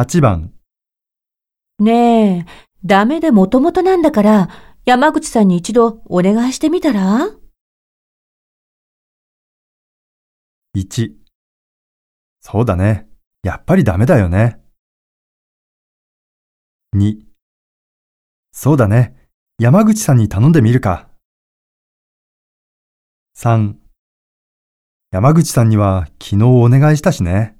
8番、ねえ、ダメでもともとなんだから、山口さんに一度お願いしてみたら？1。そうだね。やっぱりダメだよね。2。そうだね。山口さんに頼んでみるか。3。山口さんには昨日お願いしたしね。